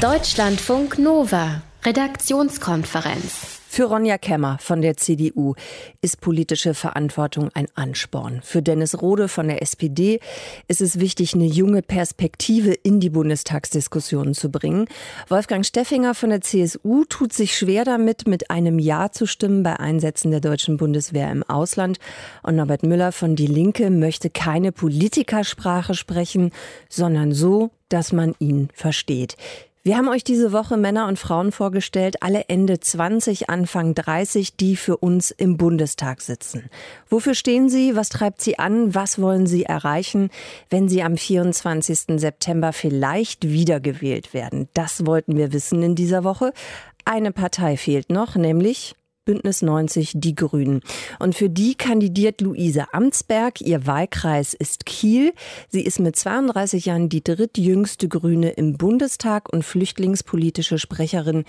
Deutschlandfunk Nova, Redaktionskonferenz. Für Ronja Kemmer von der CDU ist politische Verantwortung ein Ansporn. Für Dennis Rode von der SPD ist es wichtig, eine junge Perspektive in die Bundestagsdiskussionen zu bringen. Wolfgang Steffinger von der CSU tut sich schwer damit, mit einem Ja zu stimmen bei Einsätzen der deutschen Bundeswehr im Ausland. Und Norbert Müller von Die Linke möchte keine Politikersprache sprechen, sondern so, dass man ihn versteht. Wir haben euch diese Woche Männer und Frauen vorgestellt, alle Ende 20, Anfang 30, die für uns im Bundestag sitzen. Wofür stehen sie? Was treibt sie an? Was wollen sie erreichen, wenn sie am 24. September vielleicht wiedergewählt werden? Das wollten wir wissen in dieser Woche. Eine Partei fehlt noch, nämlich Bündnis 90 Die Grünen. Und für die kandidiert Luise Amtsberg. Ihr Wahlkreis ist Kiel. Sie ist mit 32 Jahren die drittjüngste Grüne im Bundestag und flüchtlingspolitische Sprecherin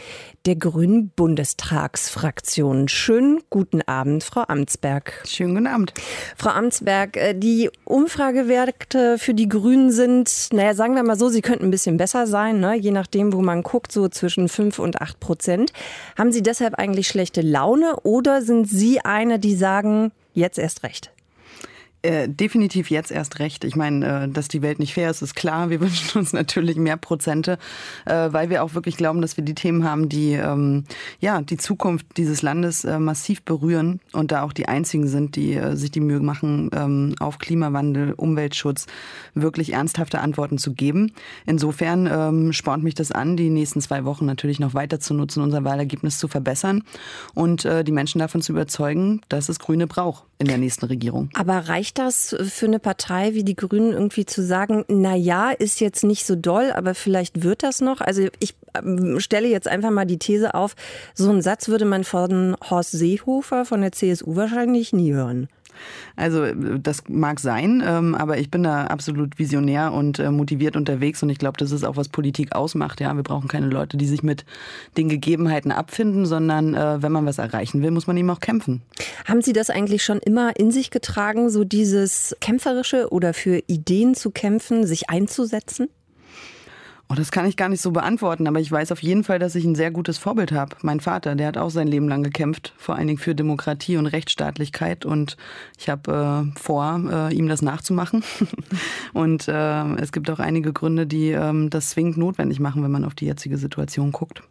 der Grünen Bundestagsfraktion. Schönen guten Abend, Frau Amtsberg. Schönen guten Abend. Frau Amtsberg, äh, die Umfragewerte für die Grünen sind, naja, sagen wir mal so, sie könnten ein bisschen besser sein, ne? je nachdem, wo man guckt, so zwischen 5 und 8 Prozent. Haben Sie deshalb eigentlich schlechte Laune? Laune oder sind Sie eine, die sagen, jetzt erst recht? Äh, definitiv jetzt erst recht. Ich meine, äh, dass die Welt nicht fair ist, ist klar. Wir wünschen uns natürlich mehr Prozente, äh, weil wir auch wirklich glauben, dass wir die Themen haben, die ähm, ja die Zukunft dieses Landes äh, massiv berühren und da auch die einzigen sind, die äh, sich die Mühe machen, ähm, auf Klimawandel, Umweltschutz wirklich ernsthafte Antworten zu geben. Insofern ähm, spornt mich das an, die nächsten zwei Wochen natürlich noch weiter zu nutzen, unser Wahlergebnis zu verbessern und die Menschen davon zu überzeugen, dass es Grüne braucht in der nächsten Regierung. Aber reicht das für eine Partei wie die Grünen irgendwie zu sagen, na ja, ist jetzt nicht so doll, aber vielleicht wird das noch? Also ich ähm, stelle jetzt einfach mal die These auf, so einen Satz würde man von Horst Seehofer von der CSU wahrscheinlich nie hören. Also das mag sein, ähm, aber ich bin da absolut visionär und äh, motiviert unterwegs und ich glaube, das ist auch, was Politik ausmacht. Ja, wir brauchen keine Leute, die sich mit den Gegebenheiten abfinden, sondern äh, wenn man was erreichen will, muss man eben auch kämpfen. Haben Sie das eigentlich schon immer in sich getragen, so dieses Kämpferische oder für Ideen zu kämpfen, sich einzusetzen? Oh, das kann ich gar nicht so beantworten, aber ich weiß auf jeden Fall, dass ich ein sehr gutes Vorbild habe. Mein Vater, der hat auch sein Leben lang gekämpft, vor allen Dingen für Demokratie und Rechtsstaatlichkeit und ich habe äh, vor, äh, ihm das nachzumachen. und äh, es gibt auch einige Gründe, die ähm, das zwingend notwendig machen, wenn man auf die jetzige Situation guckt.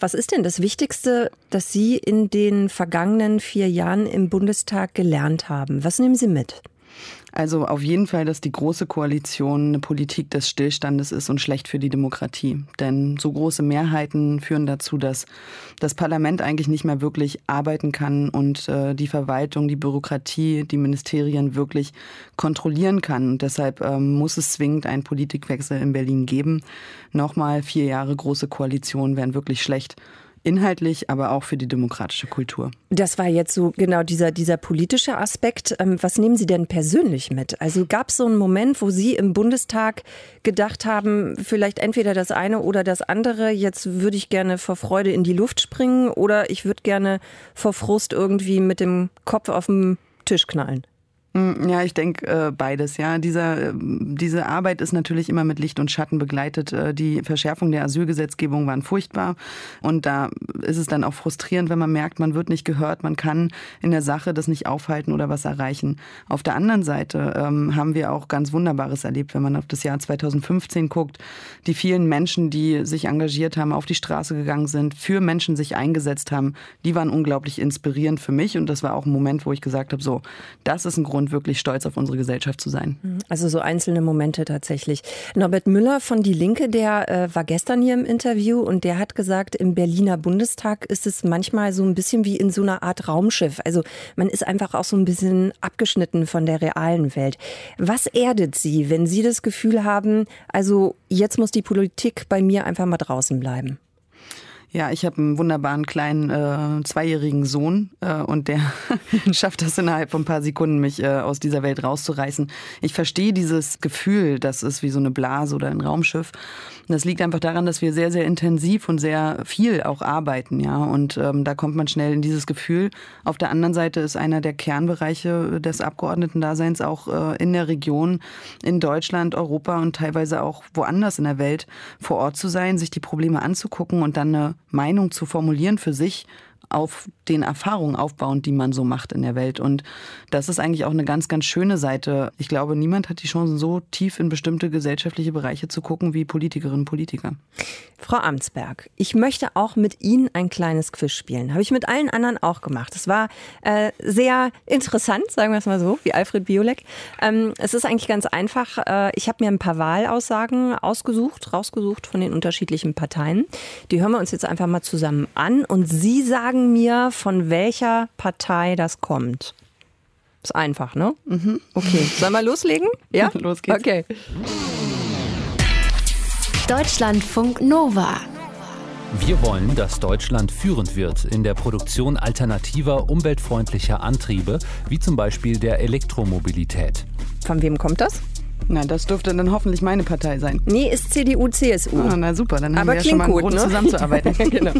Was ist denn das Wichtigste, das Sie in den vergangenen vier Jahren im Bundestag gelernt haben? Was nehmen Sie mit? Also auf jeden Fall, dass die Große Koalition eine Politik des Stillstandes ist und schlecht für die Demokratie. Denn so große Mehrheiten führen dazu, dass das Parlament eigentlich nicht mehr wirklich arbeiten kann und äh, die Verwaltung, die Bürokratie, die Ministerien wirklich kontrollieren kann. Und deshalb ähm, muss es zwingend einen Politikwechsel in Berlin geben. Nochmal vier Jahre Große Koalition wären wirklich schlecht inhaltlich, aber auch für die demokratische Kultur. Das war jetzt so genau dieser, dieser politische Aspekt. Ähm, was nehmen Sie denn persönlich mit? Also gab es so einen Moment, wo Sie im Bundestag gedacht haben, vielleicht entweder das eine oder das andere, jetzt würde ich gerne vor Freude in die Luft springen oder ich würde gerne vor Frust irgendwie mit dem Kopf auf dem Tisch knallen? Hm, ja, ich denke äh, beides. Ja, Dieser, äh, diese Arbeit ist natürlich immer mit Licht und Schatten begleitet. Äh, die Verschärfung der Asylgesetzgebung waren furchtbar und da ist es dann auch frustrierend, wenn man merkt, man wird nicht gehört, man kann in der Sache das nicht aufhalten oder was erreichen. Auf der anderen Seite ähm, haben wir auch ganz Wunderbares erlebt, wenn man auf das Jahr 2015 guckt. Die vielen Menschen, die sich engagiert haben, auf die Straße gegangen sind, für Menschen sich eingesetzt haben, die waren unglaublich inspirierend für mich und das war auch ein Moment, wo ich gesagt habe, so, das ist ein Grund und wirklich stolz auf unsere Gesellschaft zu sein. Mhm. Also so einzelne Momente tatsächlich. Norbert Müller von Die Linke, der äh, war gestern hier im Interview und der hat gesagt, im Berliner Bundestag ist es manchmal so ein bisschen wie in so einer Art Raumschiff. Also man ist einfach auch so ein bisschen abgeschnitten von der realen Welt. Was erdet Sie, wenn Sie das Gefühl haben, also jetzt muss die Politik bei mir einfach mal draußen bleiben? Ja, ich habe einen wunderbaren kleinen äh, zweijährigen Sohn äh, und der schafft das innerhalb von ein paar Sekunden, mich äh, aus dieser Welt rauszureißen. Ich verstehe dieses Gefühl, das ist wie so eine Blase oder ein Raumschiff. Das liegt einfach daran, dass wir sehr, sehr intensiv und sehr viel auch arbeiten, ja. Und ähm, da kommt man schnell in dieses Gefühl. Auf der anderen Seite ist einer der Kernbereiche des Abgeordnetendaseins auch äh, in der Region, in Deutschland, Europa und teilweise auch woanders in der Welt vor Ort zu sein, sich die Probleme anzugucken und dann eine Meinung zu formulieren für sich auf den Erfahrungen aufbauend, die man so macht in der Welt. Und das ist eigentlich auch eine ganz, ganz schöne Seite. Ich glaube, niemand hat die Chance, so tief in bestimmte gesellschaftliche Bereiche zu gucken wie Politikerinnen und Politiker. Frau Amtsberg, ich möchte auch mit Ihnen ein kleines Quiz spielen. Habe ich mit allen anderen auch gemacht. Es war äh, sehr interessant, sagen wir es mal so, wie Alfred Biolek. Ähm, es ist eigentlich ganz einfach. Äh, ich habe mir ein paar Wahlaussagen ausgesucht, rausgesucht von den unterschiedlichen Parteien. Die hören wir uns jetzt einfach mal zusammen an und Sie sagen mir, von welcher Partei das kommt. Ist einfach, ne? Mhm. Okay. Sollen wir loslegen? Ja? Los geht's. Okay. Deutschlandfunk Nova. Wir wollen, dass Deutschland führend wird in der Produktion alternativer, umweltfreundlicher Antriebe, wie zum Beispiel der Elektromobilität. Von wem kommt das? Na, das dürfte dann hoffentlich meine Partei sein. Nee, ist CDU, CSU. Ah, na super, dann haben Aber wir ja schon mal einen gut, Grund ne? zusammenzuarbeiten. genau.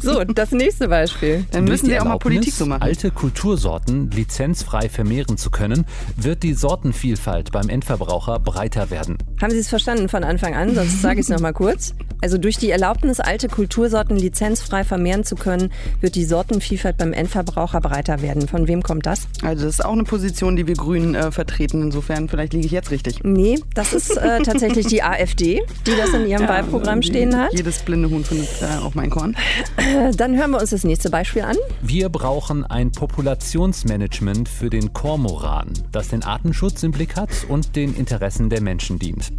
So, das nächste Beispiel. Dann Durch müssen sie auch mal Politik so machen. Alte Kultursorten lizenzfrei vermehren zu können, wird die Sortenvielfalt beim Endverbraucher breiter werden. Haben Sie es verstanden von Anfang an? Sonst sage ich es nochmal kurz. Also durch die Erlaubnis, alte Kultursorten lizenzfrei vermehren zu können, wird die Sortenvielfalt beim Endverbraucher breiter werden. Von wem kommt das? Also das ist auch eine Position, die wir Grünen äh, vertreten. Insofern, vielleicht liege ich jetzt richtig. Nee, das ist äh, tatsächlich die AfD, die das in ihrem Wahlprogramm die- stehen hat. Jedes blinde Huhn findet äh, auch mein Korn. Äh, Dann hören wir uns das nächste Beispiel an. Wir brauchen ein Populationsmanagement für den Kormoran, das den Artenschutz im Blick hat und den Interessen der Menschen dient.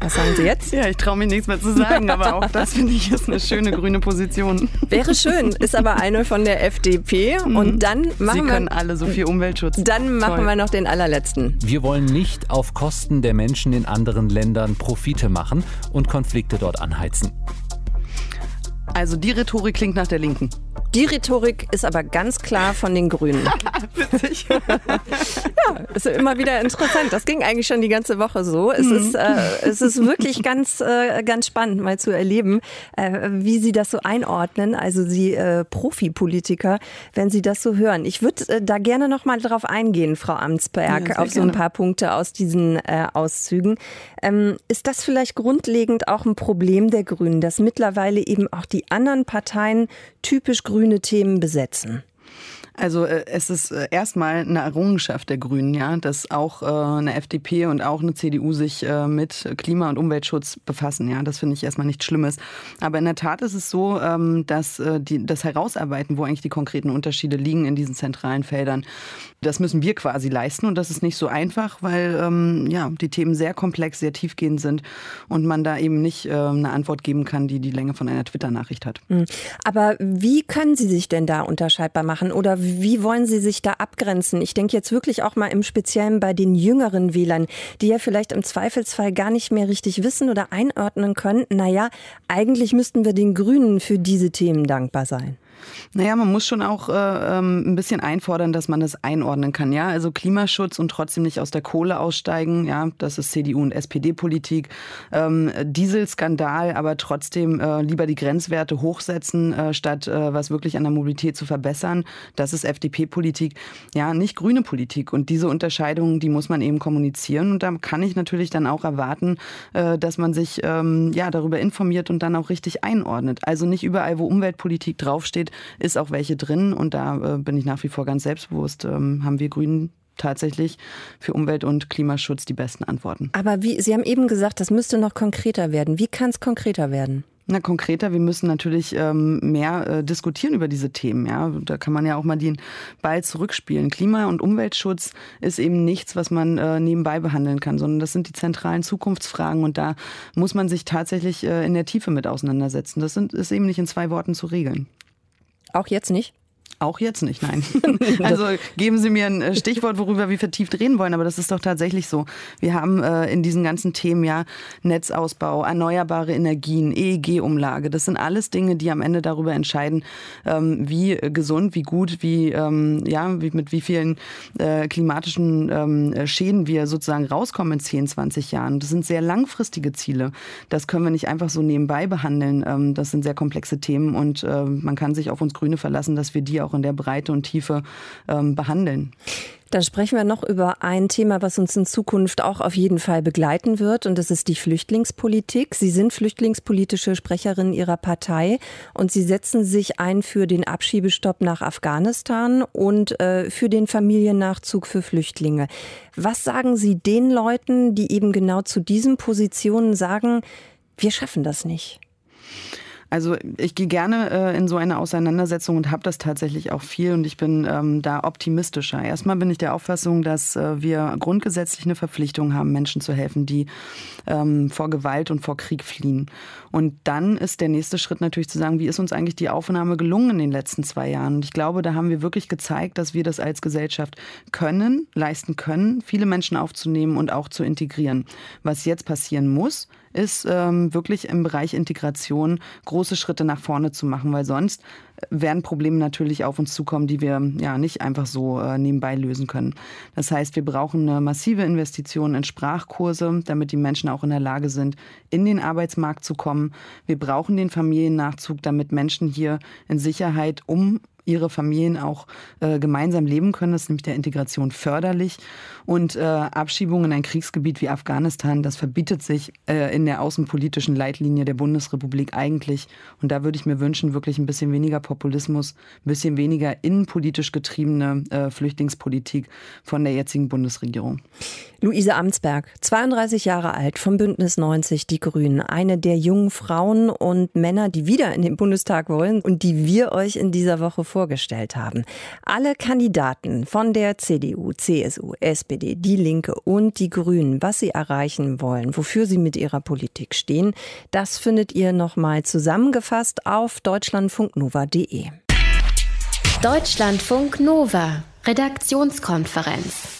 Was sagen Sie jetzt? Ja, ich traue mir nichts mehr zu sagen, aber auch das finde ich ist eine schöne grüne Position. Wäre schön, ist aber eine von der FDP. Und dann Sie machen können wir, alle so viel Umweltschutz. dann machen Toll. wir noch den allerletzten. Wir wollen nicht auf Kosten der Menschen in anderen Ländern Profite machen und Konflikte dort anheizen. Also die Rhetorik klingt nach der Linken. Die Rhetorik ist aber ganz klar von den Grünen. Witzig. Ja, ist immer wieder interessant. Das ging eigentlich schon die ganze Woche so. Es, ist, äh, es ist wirklich ganz, äh, ganz spannend, mal zu erleben, äh, wie Sie das so einordnen. Also Sie äh, Profipolitiker, wenn Sie das so hören. Ich würde äh, da gerne noch mal drauf eingehen, Frau Amtsberg, Ja, auf so ein gerne. paar Punkte aus diesen äh, Auszügen. Ähm, ist das vielleicht grundlegend auch ein Problem der Grünen, dass mittlerweile eben auch die anderen Parteien typisch grüne Themen besetzen? Also äh, es ist äh, erstmal eine Errungenschaft der Grünen, ja, dass auch äh, eine FDP und auch eine CDU sich mit Klima- und Umweltschutz befassen. Ja, das finde ich erstmal nichts Schlimmes. Aber in der Tat ist es so, ähm, dass die, das Herausarbeiten, wo eigentlich die konkreten Unterschiede liegen in diesen zentralen Feldern, das müssen wir quasi leisten und das ist nicht so einfach, weil ähm, ja die Themen sehr komplex, sehr tiefgehend sind und man da eben nicht eine Antwort geben kann, die die Länge von einer Twitter-Nachricht hat. Aber wie können Sie sich denn da unterscheidbar machen oder wie wollen Sie sich da abgrenzen? Ich denke jetzt wirklich auch mal im Speziellen bei den jüngeren Wählern, die ja vielleicht im Zweifelsfall gar nicht mehr richtig wissen oder einordnen können. Naja, eigentlich müssten wir den Grünen für diese Themen dankbar sein. Naja, man muss schon auch äh, ähm, ein bisschen einfordern, dass man das einordnen kann. Ja, also Klimaschutz und trotzdem nicht aus der Kohle aussteigen. Ja, das ist CDU und SPD-Politik. Ähm, Dieselskandal, aber trotzdem äh, lieber die Grenzwerte hochsetzen, äh, statt äh, was wirklich an der Mobilität zu verbessern. Das ist FDP-Politik. Ja, nicht grüne Politik. Und diese Unterscheidungen, die muss man eben kommunizieren. Und da kann ich natürlich dann auch erwarten, äh, dass man sich ähm, ja darüber informiert und dann auch richtig einordnet. Also nicht überall, wo Umweltpolitik draufsteht, ist auch welche drin. Und da äh, bin ich nach wie vor ganz selbstbewusst. Ähm, haben wir Grünen tatsächlich für Umwelt- und Klimaschutz die besten Antworten. Aber wie, Sie haben eben gesagt, das müsste noch konkreter werden. Wie kann es konkreter werden? Na, konkreter, wir müssen natürlich ähm, mehr äh, diskutieren über diese Themen. Ja? Da kann man ja auch mal den Ball zurückspielen. Klima- und Umweltschutz ist eben nichts, was man äh, nebenbei behandeln kann, sondern das sind die zentralen Zukunftsfragen und da muss man sich tatsächlich äh, in der Tiefe mit auseinandersetzen. Das sind, ist eben nicht in zwei Worten zu regeln. Auch jetzt nicht? Auch jetzt nicht, nein. Also geben Sie mir ein äh, Stichwort, worüber wir vertieft reden wollen, aber das ist doch tatsächlich so. Wir haben äh, in diesen ganzen Themen ja Netzausbau, erneuerbare Energien, EEG-Umlage. Das sind alles Dinge, die am Ende darüber entscheiden, ähm, wie gesund, wie gut, wie, ähm, ja, wie, mit wie vielen äh, klimatischen ähm, Schäden wir sozusagen rauskommen in 10, 20 Jahren. Das sind sehr langfristige Ziele. Das können wir nicht einfach so nebenbei behandeln. Ähm, das sind sehr komplexe Themen und äh, man kann sich auf uns Grüne verlassen, dass wir die auch in der Breite und Tiefe ähm, behandeln. Dann sprechen wir noch über ein Thema, was uns in Zukunft auch auf jeden Fall begleiten wird, und das ist die Flüchtlingspolitik. Sie sind flüchtlingspolitische Sprecherin Ihrer Partei und Sie setzen sich ein für den Abschiebestopp nach Afghanistan und äh, für den Familiennachzug für Flüchtlinge. Was sagen Sie den Leuten, die eben genau zu diesen Positionen sagen, wir schaffen das nicht? Also ich gehe gerne äh, in so eine Auseinandersetzung und habe das tatsächlich auch viel und ich bin ähm, da optimistischer. Erstmal bin ich der Auffassung, dass äh, wir grundgesetzlich eine Verpflichtung haben, Menschen zu helfen, die ähm, vor Gewalt und vor Krieg fliehen. Und dann ist der nächste Schritt natürlich zu sagen, wie ist uns eigentlich die Aufnahme gelungen in den letzten zwei Jahren? Und ich glaube, da haben wir wirklich gezeigt, dass wir das als Gesellschaft können, leisten können, viele Menschen aufzunehmen und auch zu integrieren. Was jetzt passieren muss, ist ähm, wirklich im Bereich Integration große Schritte nach vorne zu machen, weil sonst werden Probleme natürlich auf uns zukommen, die wir ja nicht einfach so äh, nebenbei lösen können. Das heißt, wir brauchen eine massive Investition in Sprachkurse, damit die Menschen auch in der Lage sind, in den Arbeitsmarkt zu kommen. Wir brauchen den Familiennachzug, damit Menschen hier in Sicherheit um ihre Familien auch äh, gemeinsam leben können. Das ist nämlich der Integration förderlich. Und äh, Abschiebung in ein Kriegsgebiet wie Afghanistan, das verbietet sich äh, in der außenpolitischen Leitlinie der Bundesrepublik eigentlich. Und da würde ich mir wünschen, wirklich ein bisschen weniger Populismus, ein bisschen weniger innenpolitisch getriebene äh, Flüchtlingspolitik von der jetzigen Bundesregierung. Luise Amtsberg, 32 Jahre alt, vom Bündnis 90 Die Grünen, eine der jungen Frauen und Männer, die wieder in den Bundestag wollen und die wir euch in dieser Woche vorgestellt haben. Alle Kandidaten von der CDU, CSU, SPD, Die Linke und Die Grünen, was sie erreichen wollen, wofür sie mit ihrer Politik stehen, das findet ihr nochmal zusammengefasst auf deutschlandfunknova.de. Deutschlandfunk Nova, Redaktionskonferenz.